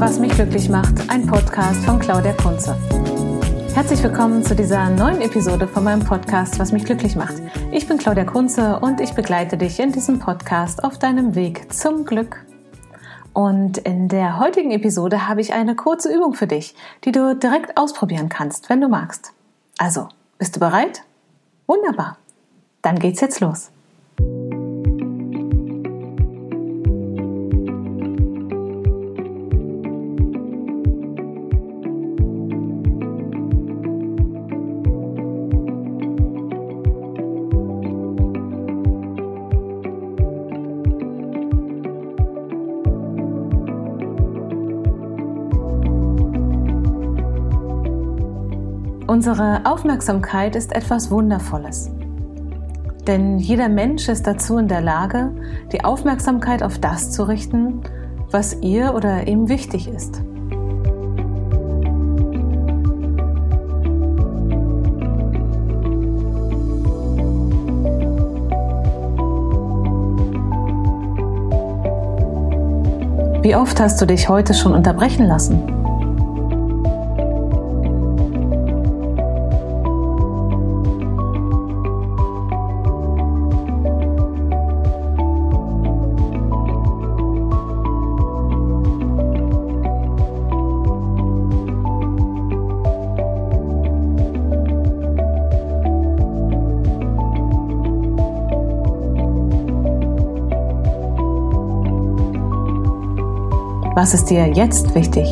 was mich glücklich macht, ein Podcast von Claudia Kunze. Herzlich willkommen zu dieser neuen Episode von meinem Podcast, was mich glücklich macht. Ich bin Claudia Kunze und ich begleite dich in diesem Podcast auf deinem Weg zum Glück. Und in der heutigen Episode habe ich eine kurze Übung für dich, die du direkt ausprobieren kannst, wenn du magst. Also, bist du bereit? Wunderbar. Dann geht's jetzt los. Unsere Aufmerksamkeit ist etwas Wundervolles. Denn jeder Mensch ist dazu in der Lage, die Aufmerksamkeit auf das zu richten, was ihr oder ihm wichtig ist. Wie oft hast du dich heute schon unterbrechen lassen? Was ist dir jetzt wichtig?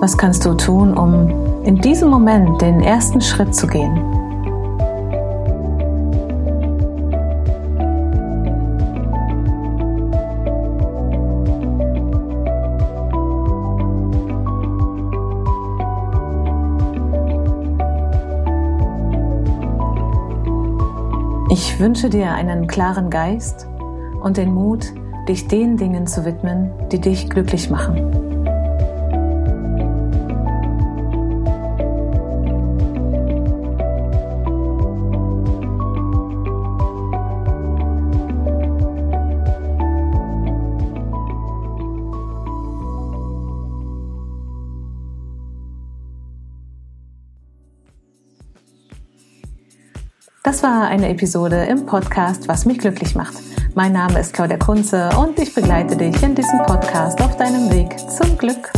Was kannst du tun, um in diesem Moment den ersten Schritt zu gehen. Ich wünsche dir einen klaren Geist und den Mut, dich den Dingen zu widmen, die dich glücklich machen. Das war eine Episode im Podcast Was mich glücklich macht. Mein Name ist Claudia Kunze und ich begleite dich in diesem Podcast auf deinem Weg zum Glück.